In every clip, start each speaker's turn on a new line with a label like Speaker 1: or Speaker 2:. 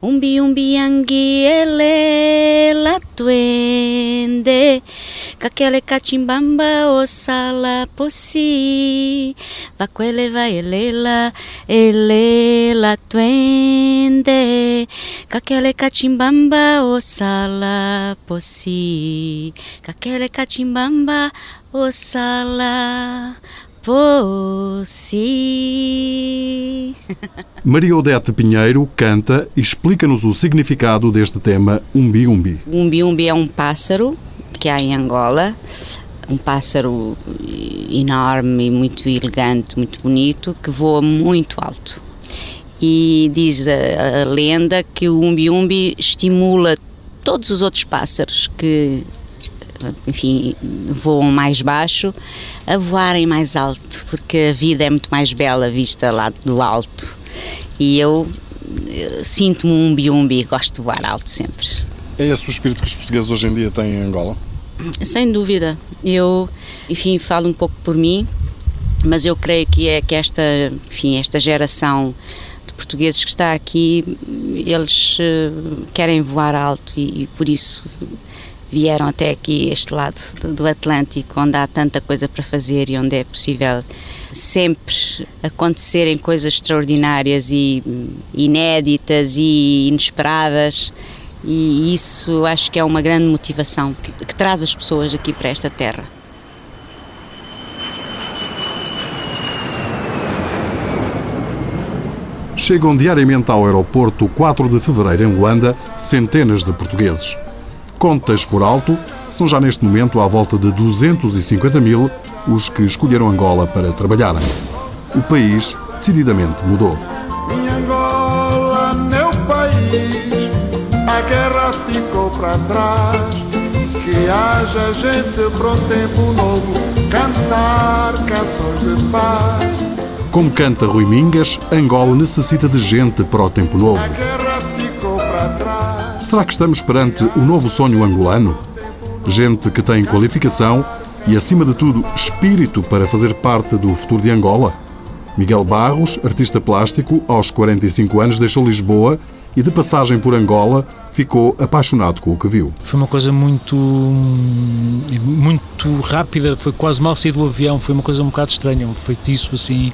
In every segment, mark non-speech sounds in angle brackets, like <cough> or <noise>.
Speaker 1: Umbi umbi angi ele la tuende. Kakele kachimbamba o sala posi. Vaquele vai elela ele la tuende. Kakele kachimbamba o sala posi. Kakele kachimbamba o sala Possi. <laughs>
Speaker 2: Maria Odete Pinheiro canta e explica-nos o significado deste tema Umbi Umbi.
Speaker 1: O umbi umbi é um pássaro que há em Angola, um pássaro enorme, muito elegante, muito bonito, que voa muito alto. E diz a, a lenda que o umbi umbi estimula todos os outros pássaros que enfim, voam mais baixo, a voarem mais alto, porque a vida é muito mais bela vista lá do alto. E eu, eu sinto-me um biumbi, gosto de voar alto sempre.
Speaker 2: É esse o espírito que os portugueses hoje em dia têm em Angola?
Speaker 1: Sem dúvida. Eu, enfim, falo um pouco por mim, mas eu creio que é que esta, enfim, esta geração de portugueses que está aqui, eles uh, querem voar alto e, e por isso vieram até aqui, este lado do Atlântico, onde há tanta coisa para fazer e onde é possível sempre acontecerem coisas extraordinárias e inéditas e inesperadas. E isso acho que é uma grande motivação que, que traz as pessoas aqui para esta terra.
Speaker 2: Chegam diariamente ao aeroporto 4 de fevereiro em Luanda centenas de portugueses. Contas por alto, são já neste momento à volta de 250 mil os que escolheram Angola para trabalharem. O país decididamente mudou.
Speaker 3: Minha Angola, meu país, a guerra ficou para trás. Que haja gente para tempo novo, cantar canções de paz.
Speaker 2: Como canta Rui Mingas, Angola necessita de gente para o tempo novo. Será que estamos perante o novo sonho angolano? Gente que tem qualificação e, acima de tudo, espírito para fazer parte do futuro de Angola? Miguel Barros, artista plástico, aos 45 anos deixou Lisboa e, de passagem por Angola, ficou apaixonado com o que viu.
Speaker 4: Foi uma coisa muito muito rápida, foi quase mal sair do avião, foi uma coisa um bocado estranha, um feitiço assim,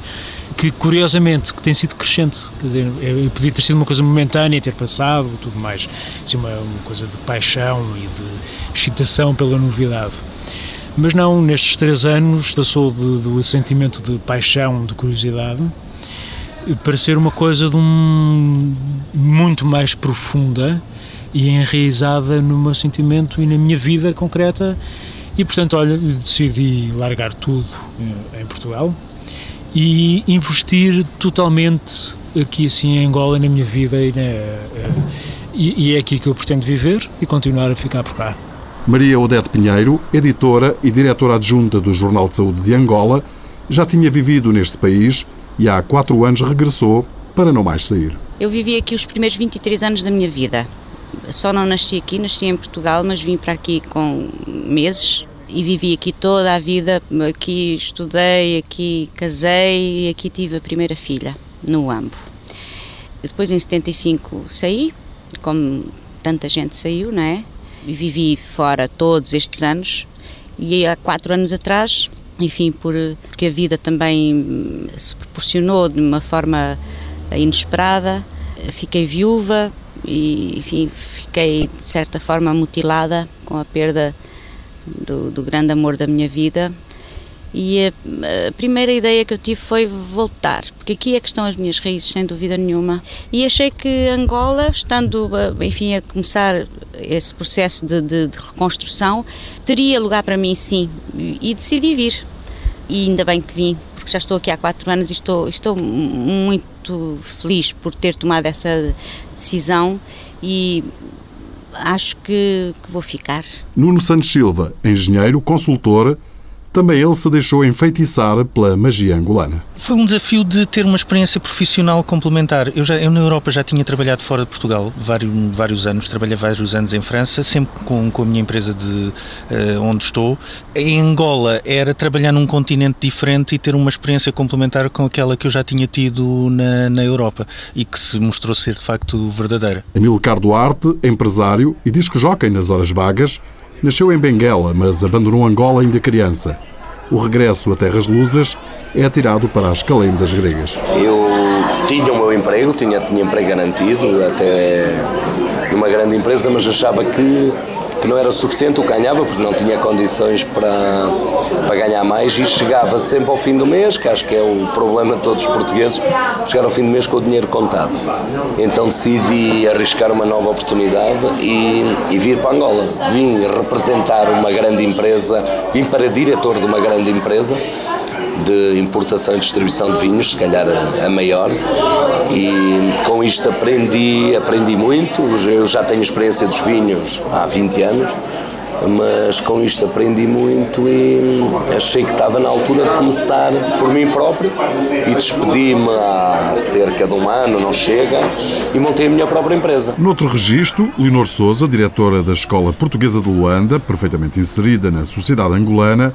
Speaker 4: que curiosamente que tem sido crescente, quer dizer, é, podia ter sido uma coisa momentânea, ter passado, tudo mais, assim, uma, uma coisa de paixão e de excitação pela novidade. Mas não, nestes três anos passou de, do sentimento de paixão, de curiosidade, para ser uma coisa de um muito mais profunda e enraizada no meu sentimento e na minha vida concreta e portanto olha decidi largar tudo eh, em Portugal e investir totalmente aqui assim em Angola na minha vida e, na, eh, e, e é aqui que eu pretendo viver e continuar a ficar por cá.
Speaker 2: Maria Odete Pinheiro, editora e diretora adjunta do Jornal de Saúde de Angola, já tinha vivido neste país e há quatro anos regressou para não mais sair.
Speaker 1: Eu vivi aqui os primeiros 23 anos da minha vida. Só não nasci aqui, nasci em Portugal, mas vim para aqui com meses e vivi aqui toda a vida. Aqui estudei, aqui casei e aqui tive a primeira filha, no Ambo. Depois, em 75, saí, como tanta gente saiu, não é? Vivi fora todos estes anos e há quatro anos atrás, enfim, por, porque a vida também se proporcionou de uma forma inesperada, fiquei viúva e, enfim, fiquei de certa forma mutilada com a perda do, do grande amor da minha vida. E a, a, primeira ideia que eu tive foi voltar, porque aqui é que estão as minhas raízes, sem dúvida nenhuma. E achei que Angola, estando, enfim, a começar esse processo de, de, de reconstrução, teria lugar para mim, sim. E decidi vir. E ainda bem que vim, porque já estou aqui há quatro anos e estou, estou muito feliz por ter tomado essa decisão e acho que, que vou ficar.
Speaker 2: Nuno Santos Silva, engenheiro, consultor, também ele se deixou enfeitiçar pela magia angolana.
Speaker 5: Foi um desafio de ter uma experiência profissional complementar. Eu, já, eu na Europa já tinha trabalhado fora de Portugal vários, vários anos, trabalhei vários anos em França, sempre com, com a minha empresa de uh, onde estou. Em Angola era trabalhar num continente diferente e ter uma experiência complementar com aquela que eu já tinha tido na, na Europa e que se mostrou ser de facto verdadeira.
Speaker 2: Amilcar Duarte, empresário e diz que jockey nas horas vagas, Nasceu em Benguela, mas abandonou Angola ainda criança. O regresso a terras lúzidas é atirado para as calendas gregas.
Speaker 6: Eu tinha o meu emprego, tinha, tinha emprego garantido, até numa grande empresa, mas achava que que não era suficiente que ganhava, porque não tinha condições para, para ganhar mais e chegava sempre ao fim do mês, que acho que é o problema de todos os portugueses, chegar ao fim do mês com o dinheiro contado. Então decidi arriscar uma nova oportunidade e, e vir para Angola. Vim representar uma grande empresa, vim para diretor de uma grande empresa de importação e distribuição de vinhos, se calhar a, maior, e com isto aprendi, aprendi muito. Eu já tenho experiência dos vinhos há 20 anos, mas com isto aprendi muito e achei que estava na altura de começar por mim próprio e despedi-me há cerca de um ano, não chega, e montei a minha própria empresa.
Speaker 2: Noutro registro, Leonor Souza, diretora da Escola Portuguesa de Luanda, perfeitamente inserida na sociedade angolana,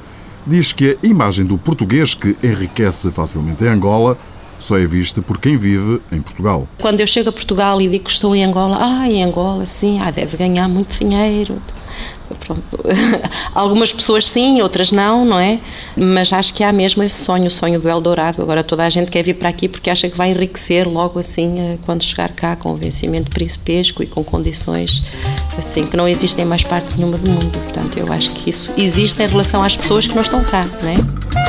Speaker 2: diz que a imagem do português que enriquece facilmente em Angola só é vista por quem vive em Portugal.
Speaker 7: Quando eu chego a Portugal e digo que estou em Angola, ah, em Angola, sim, ah, deve ganhar muito dinheiro. Pronto. <laughs> Algumas pessoas sim, outras não, não é? Mas acho que há mesmo esse sonho, o sonho do Eldorado. Agora toda a gente quer vir para aqui porque acha que vai enriquecer logo assim eh, quando chegar cá com vencimento principesco e com condições assim que não existem mais parte nenhuma do mundo. Portanto, eu acho que isso existe em relação às pessoas que não estão cá, não é?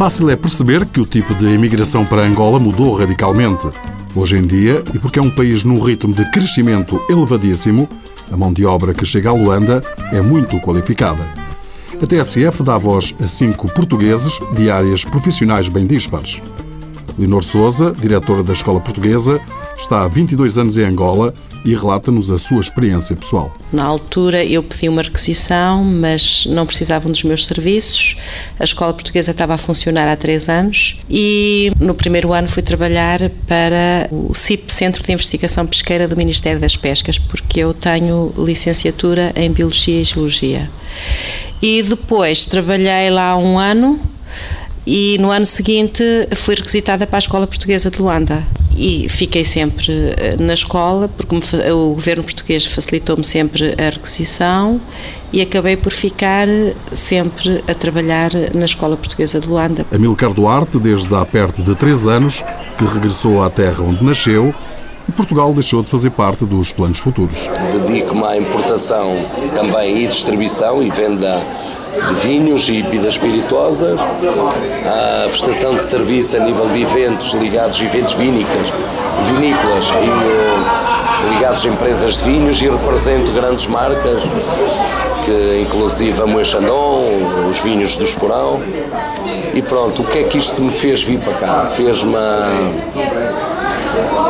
Speaker 2: Fácil é perceber que o tipo de imigração para Angola mudou radicalmente. Hoje em dia, e porque é um país num ritmo de crescimento elevadíssimo, a mão de obra que chega a Luanda é muito qualificada. A TSF dá voz a cinco portugueses de áreas profissionais bem dispares. Leonor Souza, diretora da Escola Portuguesa, está há 22 anos em Angola e relata-nos a sua experiência pessoal.
Speaker 7: Na altura eu pedi uma requisição, mas não precisavam dos meus serviços. A escola portuguesa estava a funcionar há três anos e no primeiro ano fui trabalhar para o CIP, Centro de Investigação Pesqueira do Ministério das Pescas, porque eu tenho licenciatura em Biologia e Geologia. E depois trabalhei lá um ano e no ano seguinte fui requisitada para a Escola Portuguesa de Luanda e fiquei sempre eh, na escola porque o governo português facilitou-me sempre a requisição e acabei por ficar sempre a trabalhar na Escola Portuguesa de Luanda.
Speaker 2: Amilcar Duarte, desde há perto de três anos, que regressou à terra onde nasceu e Portugal deixou de fazer parte dos planos futuros.
Speaker 6: Dedico-me à importação também e distribuição e venda de vinhos e bebidas espirituosas, a prestação de serviço a nível de eventos ligados a eventos vinícolas, vinícolas e eh, ligados a empresas de vinhos e represento grandes marcas, que inclusive a Moe Chandon, os vinhos do Esporão. E pronto, o que é que isto me fez vir para cá? Fez-me,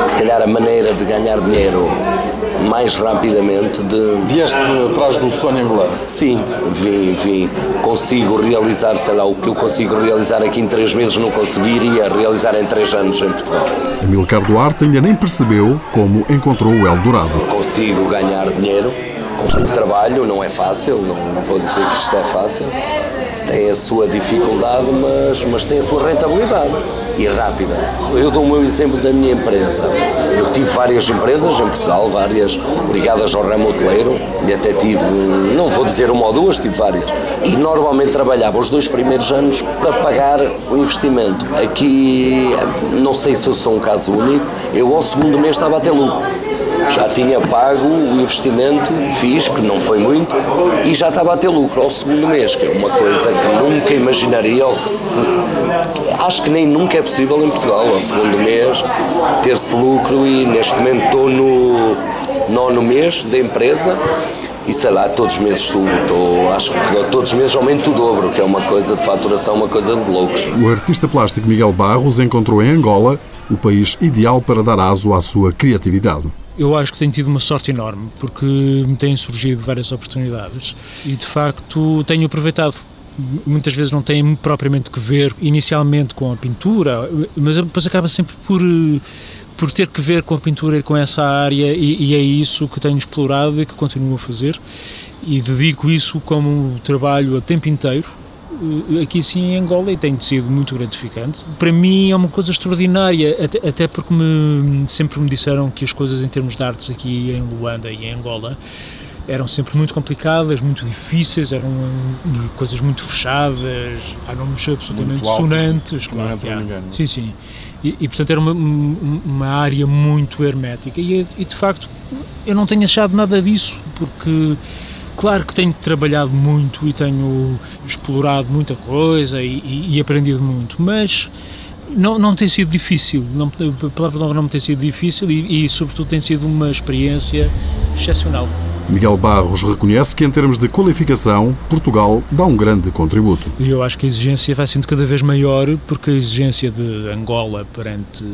Speaker 6: se calhar, a maneira de ganhar dinheiro mais rapidamente de...
Speaker 2: Vieste atrás do sonho angolano?
Speaker 6: Sim, vim, vim. Consigo realizar, sei lá, o que eu consigo realizar aqui em três meses não conseguiria realizar em três anos em Portugal.
Speaker 2: Amilcar Duarte ainda nem percebeu como encontrou o Eldorado.
Speaker 6: Consigo ganhar dinheiro com muito trabalho, não é fácil, não, não vou dizer que isto é fácil, tem a sua dificuldade, mas, mas tem a sua rentabilidade e rápida. Eu dou o meu exemplo da minha empresa. Eu tive várias empresas em Portugal, várias ligadas ao ramo hoteleiro, e até tive, não vou dizer uma ou duas, tive várias. E normalmente trabalhava os dois primeiros anos para pagar o investimento. Aqui, não sei se eu sou um caso único, eu ao segundo mês estava a ter lucro já tinha pago o investimento, fiz, que não foi muito, e já estava a ter lucro ao segundo mês, que é uma coisa que nunca imaginaria, ou que se, acho que nem nunca é possível em Portugal, ao segundo mês, ter-se lucro e neste momento estou no nono mês da empresa e sei lá, todos os meses subo, estou, acho que todos os meses aumento o dobro, que é uma coisa de faturação, uma coisa de loucos.
Speaker 2: O artista plástico Miguel Barros encontrou em Angola o país ideal para dar aso à sua criatividade.
Speaker 4: Eu acho que tenho tido uma sorte enorme, porque me têm surgido várias oportunidades e de facto tenho aproveitado. Muitas vezes não têm propriamente que ver inicialmente com a pintura, mas depois acaba sempre por por ter que ver com a pintura e com essa área e, e, é isso que tenho explorado e que continuo a fazer. E dedico isso como trabalho a tempo inteiro aqui sim em Angola e tem sido muito gratificante. Para mim é uma coisa extraordinária, até, até porque me, sempre me disseram que as coisas em termos de artes aqui em Luanda e em Angola eram sempre muito complicadas, muito difíceis, eram coisas muito fechadas, há nomes absolutamente sonantes. Claro, não é ninguém, Sim, sim. E, e, portanto era uma, uma área muito hermética. E, e de facto eu não tenho achado nada disso, porque Claro que tenho trabalhado muito e tenho explorado muita coisa e, e, e aprendido muito, mas não, não tem sido difícil, não, a palavra não, não tem sido difícil e, e, sobretudo, tem sido uma experiência excepcional.
Speaker 2: Miguel Barros reconhece que, em termos de qualificação, Portugal dá um grande contributo.
Speaker 4: E eu acho que a exigência vai sendo cada vez maior, porque a exigência de Angola perante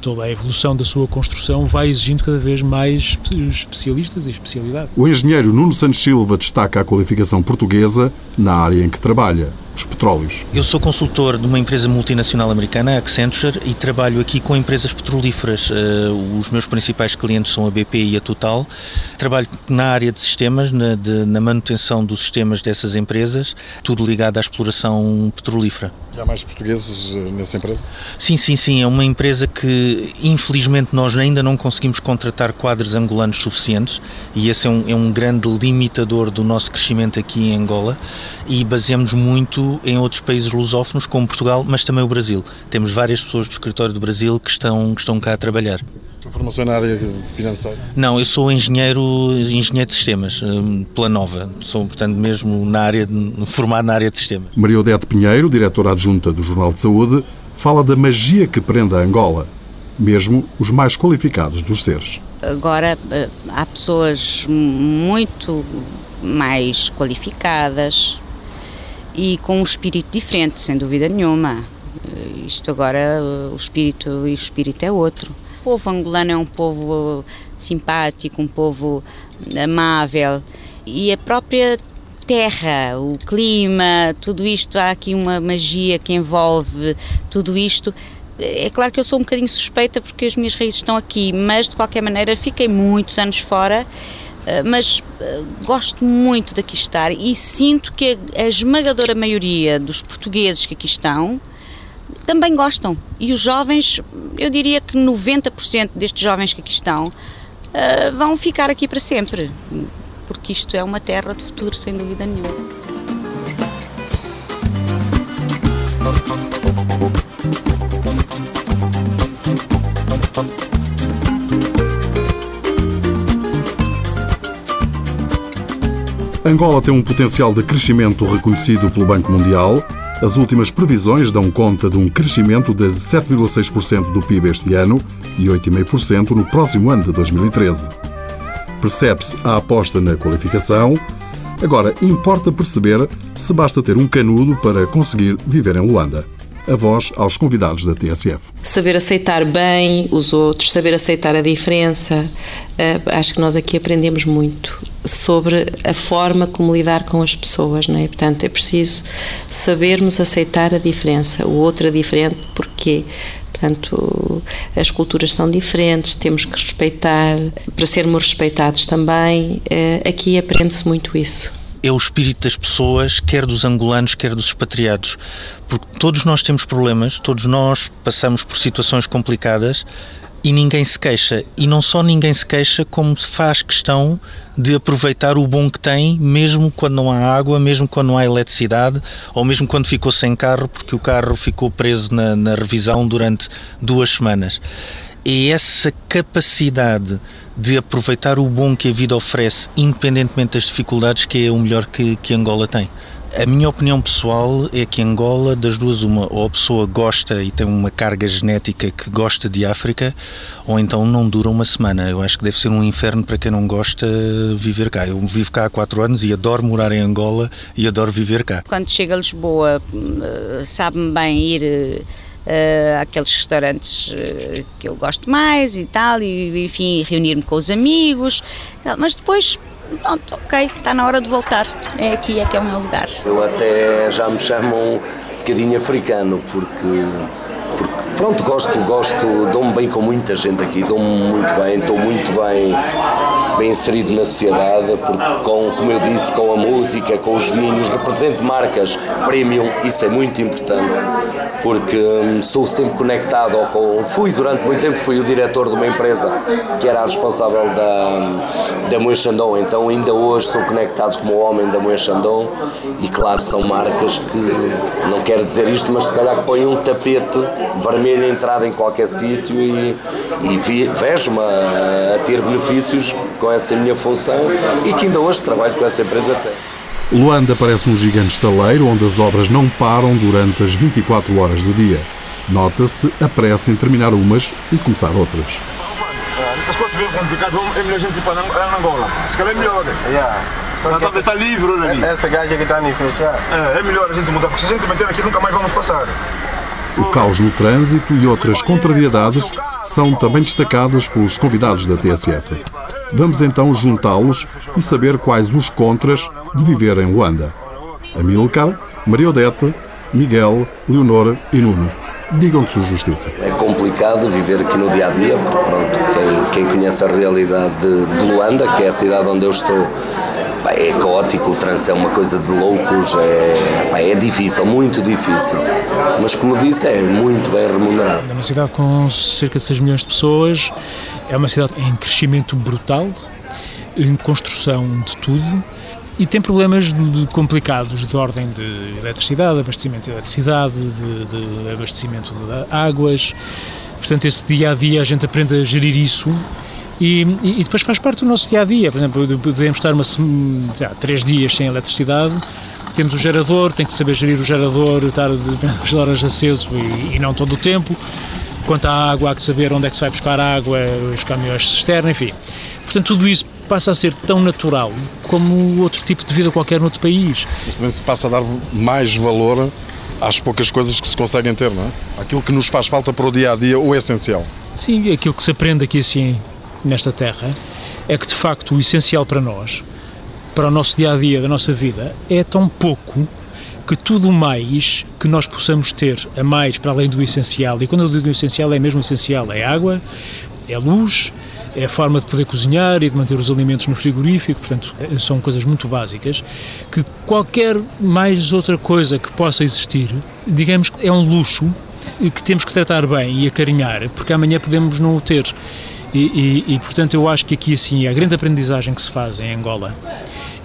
Speaker 4: toda a evolução da sua construção vai exigindo cada vez mais especialistas e especialidade.
Speaker 2: O engenheiro Nuno Santos Silva destaca a qualificação portuguesa na área em que trabalha os petróleos.
Speaker 5: Eu sou consultor de uma empresa multinacional americana, Accenture, e trabalho aqui com empresas petrolíferas. Uh, os meus principais clientes são a BP e a Total. Trabalho na área de sistemas, na, de, na manutenção dos sistemas dessas empresas, tudo ligado à exploração petrolífera.
Speaker 2: E há mais portugueses eh, nessa empresa?
Speaker 5: Sim, sim, sim. É uma empresa que, infelizmente, nós ainda não conseguimos contratar quadros angolanos suficientes e esse é um, é um grande limitador do nosso crescimento aqui em Angola e baseamos muito em outros países lusófonos, como Portugal, mas também o Brasil. Temos várias pessoas do escritório do Brasil que estão, que estão cá a trabalhar.
Speaker 2: A formação na área financeira?
Speaker 5: Não, eu sou engenheiro, engenheiro de sistemas, hum, pela Nova. Sou, portanto, mesmo na área de, formado na área de sistemas.
Speaker 2: Maria Odete Pinheiro, diretora adjunta do Jornal de Saúde, fala da magia que prende a Angola, mesmo os mais qualificados dos seres.
Speaker 1: Agora eh, há pessoas muito mais qualificadas e com um espírito diferente, sem dúvida nenhuma. Eh, isto agora, eh, o espírito e o espírito é outro. O povo angolano é um povo simpático, um povo amável e a própria terra, o clima, tudo isto, há aqui uma magia que envolve tudo isto. É claro que eu sou um bocadinho suspeita porque as minhas raízes estão aqui, mas de qualquer maneira fiquei muitos anos fora, eh, mas eh, gosto muito de aqui estar e sinto que a esmagadora maioria dos portugueses que aqui estão também gostam. E os jovens, eu diria que 90% destes jovens que aqui estão uh, vão ficar aqui para sempre, porque isto é uma terra de futuro, sem dúvida nenhuma.
Speaker 2: Angola tem um potencial de crescimento reconhecido pelo Banco Mundial as últimas previsões dão conta de um crescimento de 7,6% do PIB este ano e 8,5% no próximo ano de 2013. Percebe-se a aposta na qualificação. Agora, importa perceber se basta ter um canudo para conseguir viver em Luanda a voz aos convidados da TSF.
Speaker 7: Saber aceitar bem os outros, saber aceitar a diferença. Uh, acho que nós aqui aprendemos muito sobre a forma como lidar com as pessoas, não é? Portanto, é preciso sabermos aceitar a diferença, o outro é diferente, porquê? Portanto, as culturas são diferentes, temos que respeitar, para sermos respeitados também. Uh, aqui aprende-se muito isso
Speaker 5: é o espírito das pessoas, quer dos angolanos, quer dos expatriados. Porque todos nós temos problemas, todos nós passamos por situações complicadas e ninguém se queixa. E não só ninguém se queixa, como se faz questão de aproveitar o bom que tem, mesmo quando não há água, mesmo quando não há eletricidade, ou mesmo quando ficou sem carro, porque o carro ficou preso na, na revisão durante duas semanas. É essa capacidade de aproveitar o bom que a vida oferece, independentemente das dificuldades, que é o melhor que, que Angola tem. A minha opinião pessoal é que Angola, das duas, uma, ou a pessoa gosta e tem uma carga genética que gosta de África, ou então não dura uma semana. Eu acho que deve ser um inferno para quem não gosta viver cá. Eu vivo cá há quatro anos e adoro morar em Angola e adoro viver cá.
Speaker 1: Quando chega a Lisboa, hum, sabe-me bem ir uh, aqueles restaurantes uh, que eu gosto mais e tal, e enfim, reunir-me com os amigos, mas depois pronto, ok, está na hora de voltar. É aqui, é que é o meu lugar.
Speaker 6: Eu até já me chamo um bocadinho africano, porque, porque pronto, gosto, gosto, dou-me bem com muita gente aqui, dou-me muito bem, estou muito bem bem inserido na sociedade, porque com, como eu disse, com a música, com os vinhos, represento marcas premium, isso é muito importante, porque hum, sou sempre conectado com, fui durante muito tempo, fui o diretor de uma empresa que era a responsável da, da Moe Chandon, então ainda hoje sou conectados como homem da Moe Chandon e claro, são marcas que, não quero dizer isto, mas se calhar que põem um tapete vermelho entrada em qualquer sítio e, e vejo-me a, a ter benefícios com essa minha função e que ainda hoje trabalho com essa empresa até.
Speaker 2: Luanda parece um gigante estaleiro onde as obras não param durante as 24 horas do dia. Nota-se a pressa em terminar umas e começar outras.
Speaker 8: Essas coisas vêm complicadas, é melhor a gente ir para Angola. Se calhar é melhor. Yeah. Está, está livre ali.
Speaker 9: Essa gaja que está ali fechar.
Speaker 8: É, é melhor a gente mudar, porque se a gente meter aqui nunca mais vamos passar.
Speaker 2: O caos no trânsito e outras contrariedades são também destacadas pelos convidados da TSF. Vamos então juntá-los e saber quais os contras de viver em Luanda. Amilcar, Maria Odete, Miguel, Leonor e Nuno. Digam-te sua justiça.
Speaker 6: É complicado viver aqui no dia a dia, porque pronto, quem, quem conhece a realidade de, de Luanda, que é a cidade onde eu estou, é caótico, o trânsito é uma coisa de loucos, é, é difícil, muito difícil. Mas como disse, é muito bem remunerado.
Speaker 4: É uma cidade com cerca de 6 milhões de pessoas, é uma cidade em crescimento brutal, em construção de tudo e tem problemas complicados de ordem de eletricidade, abastecimento de eletricidade, de, de abastecimento de águas. Portanto, esse dia a dia a gente aprende a gerir isso e, e, depois faz parte do nosso dia a dia. Por exemplo, podemos estar uma, lá, três dias sem eletricidade, temos o gerador, tem que saber gerir o gerador, estar de <laughs> horas aceso e, e, não todo o tempo. Quanto à água, há que saber onde é que se vai buscar água, os caminhões cisterna, enfim. Portanto, tudo isso passa a ser tão natural como outro tipo de vida qualquer noutro país.
Speaker 2: Mas também se passa a dar mais valor às poucas coisas que se conseguem ter, não é? Aquilo que nos faz falta para o dia a dia, o essencial.
Speaker 4: Sim, aquilo que se aprende aqui assim, nesta terra, é que de facto o essencial para nós, para o nosso dia a dia, da nossa vida, é tão pouco que tudo mais que nós possamos ter a mais para além do essencial, e quando eu digo essencial é mesmo essencial, é água, é luz, é a forma de poder cozinhar e de manter os alimentos no frigorífico, portanto, são coisas muito básicas, que qualquer mais outra coisa que possa existir, digamos que é um luxo que temos que tratar bem e acarinhar, porque amanhã podemos não o ter. E, e, e, portanto eu acho que aqui assim a grande aprendizagem que se faz em Angola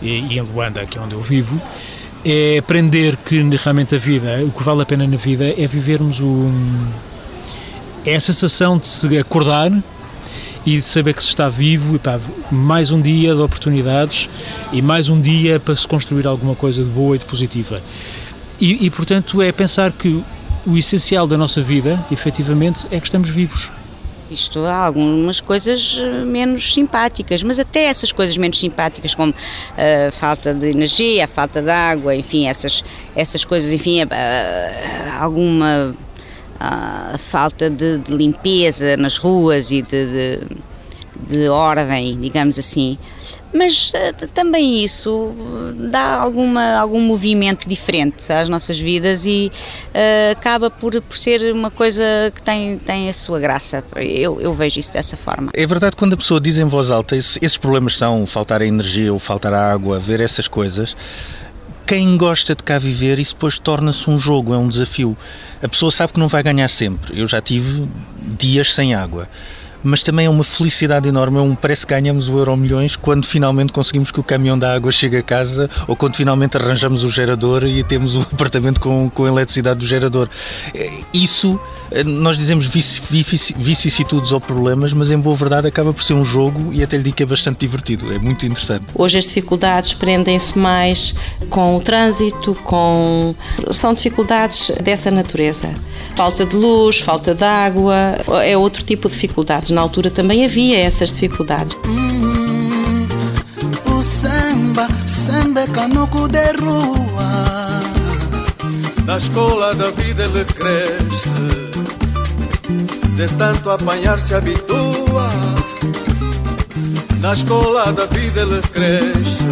Speaker 4: e, e em Luanda, que é onde eu vivo, é aprender que realmente a vida, o que vale a pena na vida é vivermos o, é a sensação de se acordar e de saber que se está vivo e pá, mais um dia de oportunidades e mais um dia para se construir alguma coisa de boa e de positiva. E, e portanto é pensar que o essencial da nossa vida, efetivamente, é que estamos vivos.
Speaker 1: Isto há algumas coisas eh, menos simpáticas, mas até essas coisas menos simpáticas, como a uh, falta de energia, a falta de água, enfim, essas, essas coisas, enfim, uh, alguma a falta de, de, limpeza nas ruas e de, de, de ordem, digamos assim. Mas uh, também isso dá alguma, algum movimento diferente às nossas vidas e uh, acaba por, por ser uma coisa que tem, tem a sua graça. Eu, eu vejo isso dessa forma.
Speaker 5: É verdade quando a pessoa diz em voz alta esses problemas são faltar a energia ou faltar a água, ver essas coisas quem gosta de cá viver, isso depois torna-se um jogo, é um desafio. A pessoa sabe que não vai ganhar sempre. Eu já tive dias sem água mas também é uma felicidade enorme. É um, parece que ganhamos o Euro Milhões quando finalmente conseguimos que o caminhão da água chegue a casa ou quando finalmente arranjamos o gerador e temos o <laughs> apartamento com, com eletricidade do gerador. É, isso, é, nós dizemos vicissitudes ou problemas, mas em boa verdade acaba por ser um jogo e até lhe digo que é bastante divertido, é muito interessante.
Speaker 7: Hoje as dificuldades prendem-se mais com o trânsito, com. são dificuldades dessa natureza. Falta de luz, falta de água, é outro tipo de dificuldades na altura também havia essas dificuldades. Hum, o samba, samba é canuco de rua. Na escola da vida ele cresce
Speaker 3: de tanto apanhar se habitua. Na escola da vida ele cresce,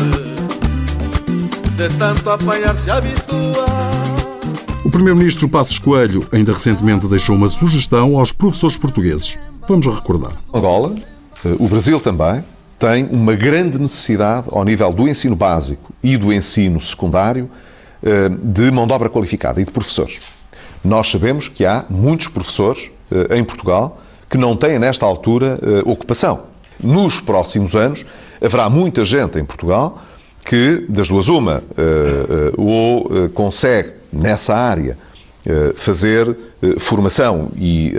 Speaker 3: de tanto apanhar se habitua.
Speaker 2: O Primeiro-Ministro Passos Coelho ainda recentemente deixou uma sugestão aos professores portugueses. Vamos recordar.
Speaker 9: Angola, eh, o Brasil também, tem uma grande necessidade ao nível do ensino básico e do ensino secundário eh, de mão de obra qualificada e de professores. Nós sabemos que há muitos professores eh, em Portugal que não têm, nesta altura, ocupação. Nos próximos anos, haverá muita gente em Portugal que, das duas uma, ou consegue, nessa área, fazer formação e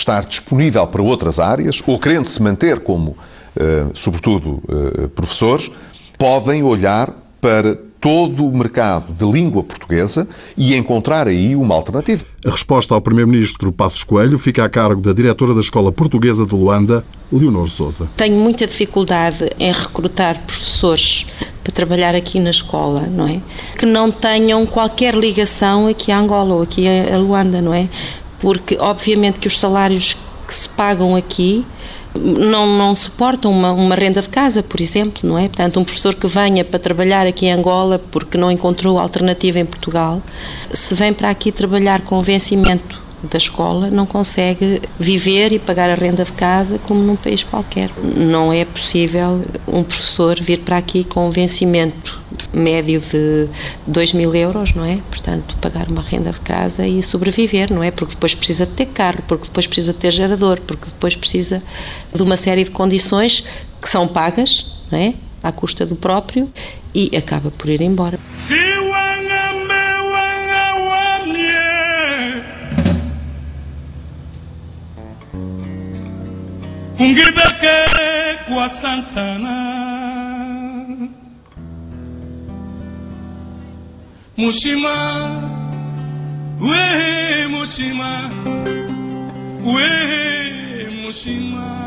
Speaker 9: estar disponível para outras áreas, ou querendo se manter como, eh, sobretudo, eh, professores, podem olhar para todo o mercado de língua portuguesa e encontrar aí uma alternativa.
Speaker 2: A resposta ao Primeiro-Ministro Passos Coelho fica a cargo da diretora da Escola Portuguesa de Luanda, Leonor Souza.
Speaker 7: Tenho muita dificuldade em recrutar professores para trabalhar aqui na escola, não é? Que não tenham qualquer ligação aqui a Angola ou aqui a Luanda, não é? Porque obviamente que os salários que se pagam aqui não, não suportam uma, uma renda de casa, por exemplo, não é? Portanto, um professor que venha para trabalhar aqui em Angola porque não encontrou alternativa em Portugal, se vem para aqui trabalhar com vencimento da escola não consegue viver e pagar a renda de casa como num país qualquer. Não é possível um professor vir para aqui com um vencimento médio de 2 mil euros, não é? Portanto, pagar uma renda de casa e sobreviver, não é? Porque depois precisa ter carro, porque depois precisa ter gerador, porque depois precisa de uma série de condições que são pagas, não é? À custa do próprio e acaba por ir embora. Kwa Santana
Speaker 2: Mushima, Mushima, Mushima.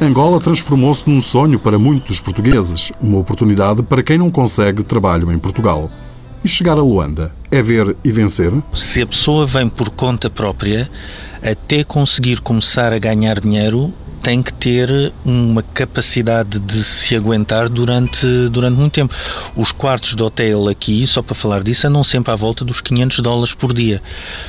Speaker 2: Angola transformou-se num sonho para muitos portugueses, uma oportunidade para quem não consegue trabalho em Portugal. E chegar a Luanda é ver e vencer?
Speaker 5: Se a pessoa vem por conta própria, até conseguir começar a ganhar dinheiro, tem que ter uma capacidade de se aguentar durante, durante muito tempo. Os quartos de hotel aqui, só para falar disso, andam sempre à volta dos 500 dólares por dia.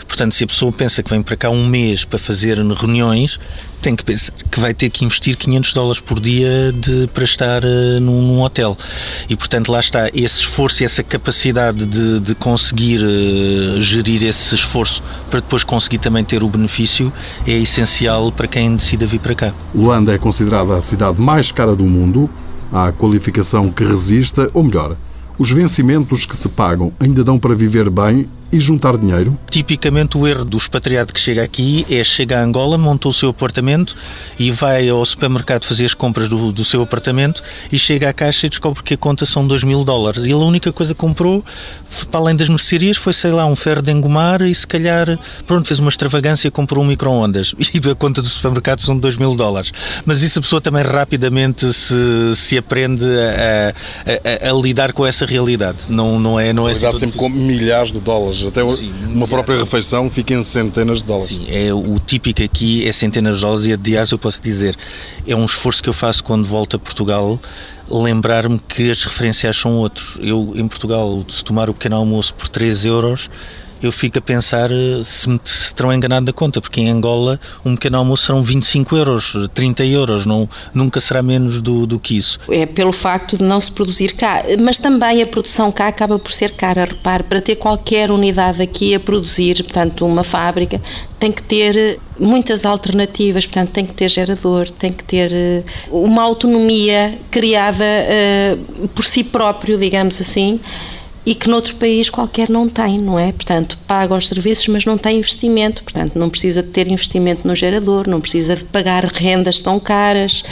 Speaker 5: Portanto, se a pessoa pensa que vem para cá um mês para fazer reuniões, tem que pensar que vai ter que investir 500 dólares por dia de, para estar uh, num, num, hotel. E, portanto, lá está esse esforço e essa capacidade de, de conseguir uh, gerir esse esforço para depois conseguir também ter o benefício é essencial para quem decida vir para cá.
Speaker 2: Luanda é considerada a cidade mais cara do mundo. Há qualificação que resista, ou melhor, os vencimentos que se pagam ainda dão para viver bem e juntar dinheiro?
Speaker 5: Tipicamente o erro do expatriado que chega aqui é chegar a Angola, monta o seu apartamento e vai ao supermercado fazer as compras do, do seu apartamento e chega à caixa e descobre que a conta são 2 mil dólares. E ele a única coisa que comprou, para além das mercearias, foi, sei lá, um ferro de engomar e se calhar, pronto, fez uma extravagância e comprou um micro-ondas. <laughs> E a conta do supermercado são 2 mil dólares. Mas isso a pessoa também rapidamente se, se aprende a, a, a, a lidar com essa realidade. Não, não é, não é
Speaker 2: assim sempre com milhares de dólares até Sim, uma própria refeição fica em centenas de dólares.
Speaker 5: Sim, é, o típico aqui é centenas de dólares e, aliás, eu posso dizer, é um esforço que eu faço quando volto a Portugal lembrar-me que as referenciais são outros. Eu, em Portugal, se tomar o pequeno almoço por 3 euros, eu fico a pensar eh, se me se terão enganado da conta, porque em Angola um pequeno almoço serão 25 euros, 30 euros, não, nunca será menos do, do que isso.
Speaker 7: É pelo facto de não se produzir cá, mas também a produção cá acaba por ser cara, repare, para ter qualquer unidade aqui a produzir, portanto, uma fábrica, tem que ter eh, muitas alternativas, portanto, tem que ter gerador, tem que ter eh, uma autonomia criada uh, por si próprio, digamos assim, e que noutro país qualquer não tem, não é? Portanto, paga os serviços, mas não tem investimento, portanto, não precisa de ter investimento no gerador, não precisa de pagar rendas tão caras.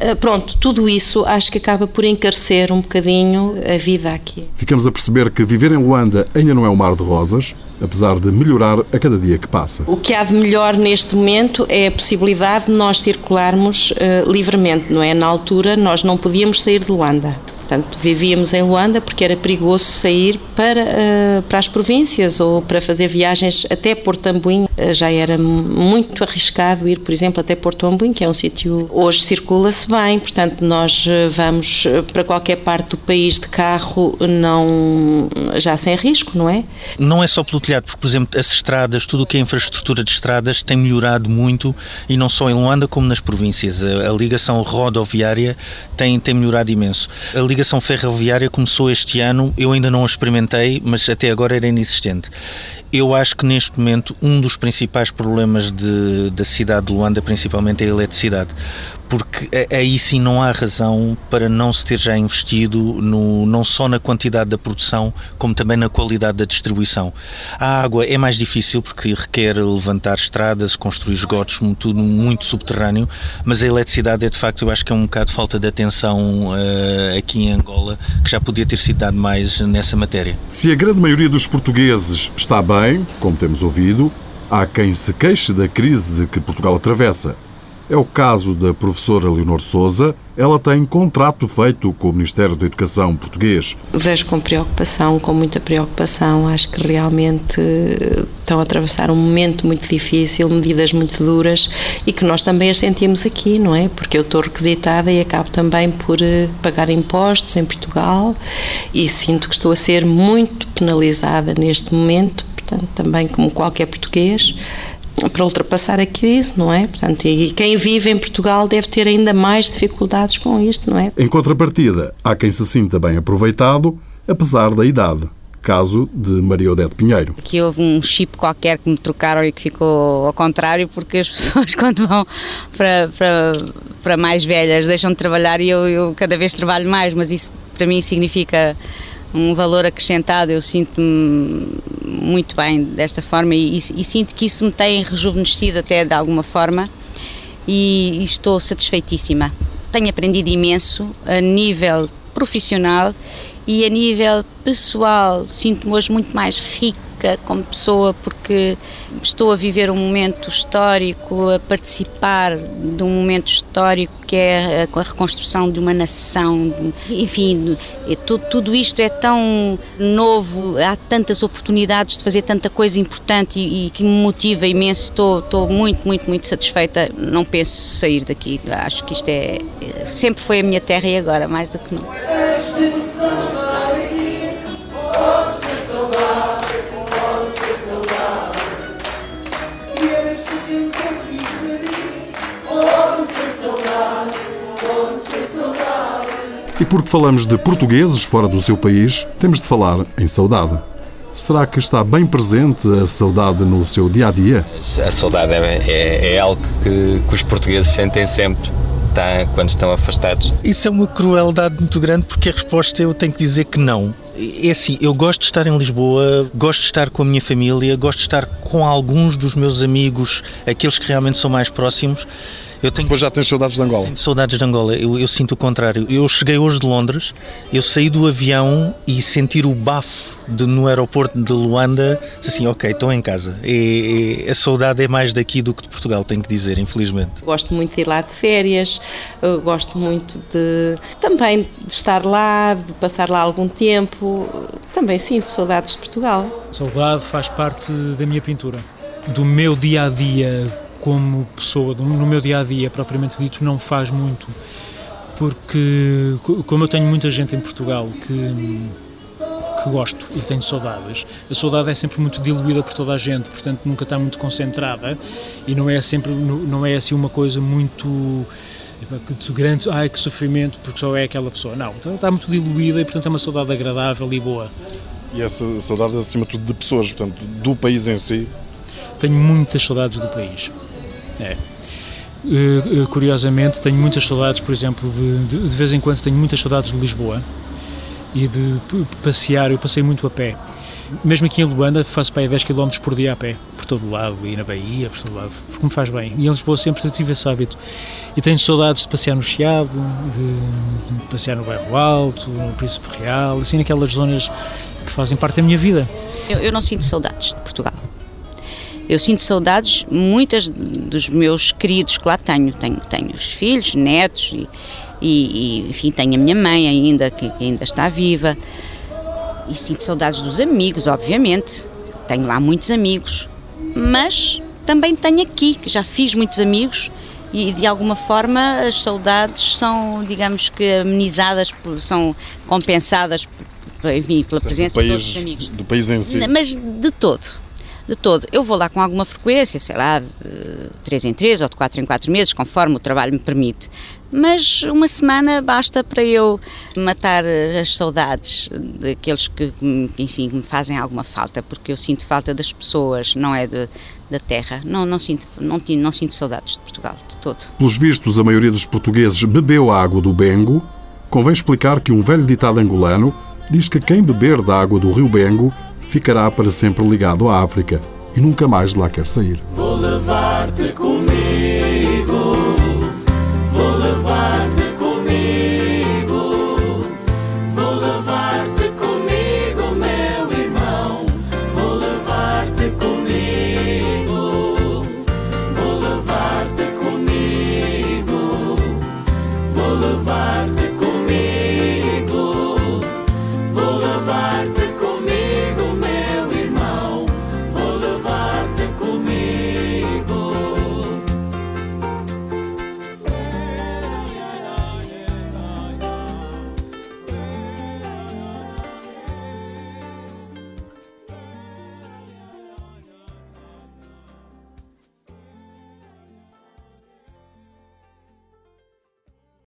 Speaker 7: Uh, pronto, tudo isso acho que acaba por encarecer um bocadinho a vida aqui.
Speaker 2: Ficamos a perceber que viver em Luanda ainda não é um mar de rosas, apesar de melhorar a cada dia que passa.
Speaker 7: O que há de melhor neste momento é a possibilidade de nós circularmos uh, livremente, não é? Na altura nós não podíamos sair de Luanda Portanto, vivíamos em Luanda porque era perigoso sair para, uh, para as províncias ou para fazer viagens até Porto Ambuim. Uh, já era muito arriscado ir, por exemplo, até Porto Ambuim, que é um sítio hoje circula-se bem. Portanto, nós vamos para qualquer parte do país de carro, não já sem risco, não é?
Speaker 5: Não é só pelo telhado, porque, por exemplo, as estradas, tudo o que é infraestrutura de estradas tem melhorado muito e não só em Luanda como nas províncias. A, a ligação rodoviária tem, tem melhorado imenso. A ligação ferroviária começou este ano, eu ainda não a experimentei, mas até agora era inexistente. Eu acho que neste momento um dos principais problemas de, da cidade de Luanda, principalmente, é a eletricidade, porque aí sim não há razão para não se ter já investido no, não só na quantidade da produção, como também na qualidade da distribuição. A água é mais difícil porque requer levantar estradas, construir esgotos, tudo muito subterrâneo, mas a eletricidade é de facto, eu acho que é um bocado falta de atenção uh, aqui em Angola, que já podia ter sido dado mais nessa matéria.
Speaker 2: Se a grande maioria dos portugueses está bem, como temos ouvido, há quem se queixe da crise que Portugal atravessa. É o caso da professora Leonor Souza. Ela tem contrato feito com o Ministério da Educação português.
Speaker 7: Vejo com preocupação, com muita preocupação. Acho que realmente estão a atravessar um momento muito difícil, medidas muito duras e que nós também as sentimos aqui, não é? Porque eu estou requisitada e acabo também por eh, pagar impostos em Portugal e sinto que estou a ser muito penalizada neste momento também como qualquer português, para ultrapassar a crise, não é? Portanto, e quem vive em Portugal deve ter ainda mais dificuldades com isto, não é?
Speaker 2: Em contrapartida, há quem se sinta bem aproveitado, apesar da idade. Caso de Maria Odete Pinheiro.
Speaker 1: Aqui houve um chip qualquer que me trocaram e que ficou ao contrário, porque as <laughs> pessoas, quando vão para, para, para mais velhas, deixam de trabalhar e eu, eu cada vez trabalho mais, mas isso para mim significa um valor acrescentado. Eu sinto-me muito bem desta forma e, e, sinto que isso me tem rejuvenescido até de alguma forma e, e estou satisfeitíssima. Tenho aprendido imenso a nível profissional e a nível pessoal sinto-me hoje muito mais rica como pessoa porque estou a viver um momento histórico, a participar de um momento histórico que é a, reconstrução de uma nação, enfim, tudo, tudo isto é tão novo, há tantas oportunidades de fazer tanta coisa importante e, e que me motiva imenso, estou, estou muito, muito, muito satisfeita, não penso sair daqui, acho que isto é, sempre foi a minha terra e agora mais do que nunca.
Speaker 2: Porque falamos de portugueses fora do seu país, temos de falar em saudade. Será que está bem presente a saudade no seu dia a dia?
Speaker 10: A saudade é, é, é algo que, que, os portugueses sentem sempre. Tá, quando estão afastados.
Speaker 5: Isso é uma crueldade muito grande porque a resposta eu tenho que dizer que não. É assim, eu gosto de estar em Lisboa, gosto de estar com a minha família, gosto de estar com alguns dos meus amigos, aqueles que realmente são mais próximos,
Speaker 2: eu tenho, depois já tens saudades de Angola?
Speaker 5: Tenho saudades de Angola. Eu, eu, sinto o contrário. Eu cheguei hoje de Londres, eu saí do avião e sentir o bafo de, no aeroporto de Luanda, assim, ok, estou em casa. E, e, a saudade é mais daqui do que de Portugal, tenho que dizer, infelizmente.
Speaker 7: Gosto muito de ir lá de férias, gosto muito de também de estar lá, de passar lá algum tempo. Também sinto saudades de Portugal.
Speaker 4: Saudade faz parte da minha pintura, do meu dia a dia como pessoa, no meu dia a dia propriamente dito, não faz muito, porque como eu tenho muita gente em Portugal que, que gosto e tenho saudades, a saudade é sempre muito diluída por toda a gente, portanto nunca está muito concentrada e não é sempre, não é assim uma coisa muito grande, ai que sofrimento, porque só é aquela pessoa. Não, está, está muito diluída e portanto é uma saudade agradável e boa.
Speaker 2: E essa saudade acima de tudo de pessoas, portanto, do país em si?
Speaker 4: Tenho muitas saudades do país. É. Uh, curiosamente, tenho muitas saudades, por exemplo, de, de, de, vez em quando tenho muitas saudades de Lisboa e de passear. Eu passei muito a pé. Mesmo aqui em Luanda, faço aí 10 km por dia a pé, por todo lado, e na Bahia, por todo lado, porque me faz bem. E em Lisboa sempre tive esse hábito. E tenho saudades de passear no Chiado, de passear no Bairro Alto, no Príncipe Real, assim, naquelas zonas que fazem parte da minha vida.
Speaker 1: Eu, eu não sinto saudades de Portugal eu sinto saudades, muitas dos meus queridos que lá tenho. Tenho, tenho os filhos, netos, e, E, enfim, tenho a minha mãe ainda, que, que ainda está viva. E sinto saudades dos amigos, obviamente. Tenho lá muitos amigos. Mas também tenho aqui, que já fiz muitos amigos e de alguma forma as saudades são, digamos que amenizadas, são compensadas enfim, pela presença
Speaker 2: país,
Speaker 1: de todos os amigos.
Speaker 2: Do país em si.
Speaker 1: Mas de todo de todo. Eu vou lá com alguma frequência, sei lá, de 3 em 3 ou de 4 em 4 meses, conforme o trabalho me permite. Mas uma semana basta para eu matar as saudades daqueles que, enfim, me fazem alguma falta, porque eu sinto falta das pessoas, não é de, da terra. Não, não, sinto, não, não sinto saudades de Portugal, de todo.
Speaker 2: Pelos vistos, a maioria dos portugueses bebeu a água do Bengo. Convém explicar que um velho ditado angolano diz que quem beber da água do rio Bengo ficará para sempre ligado à África e nunca mais de lá quer sair.
Speaker 11: Vou levar-te comigo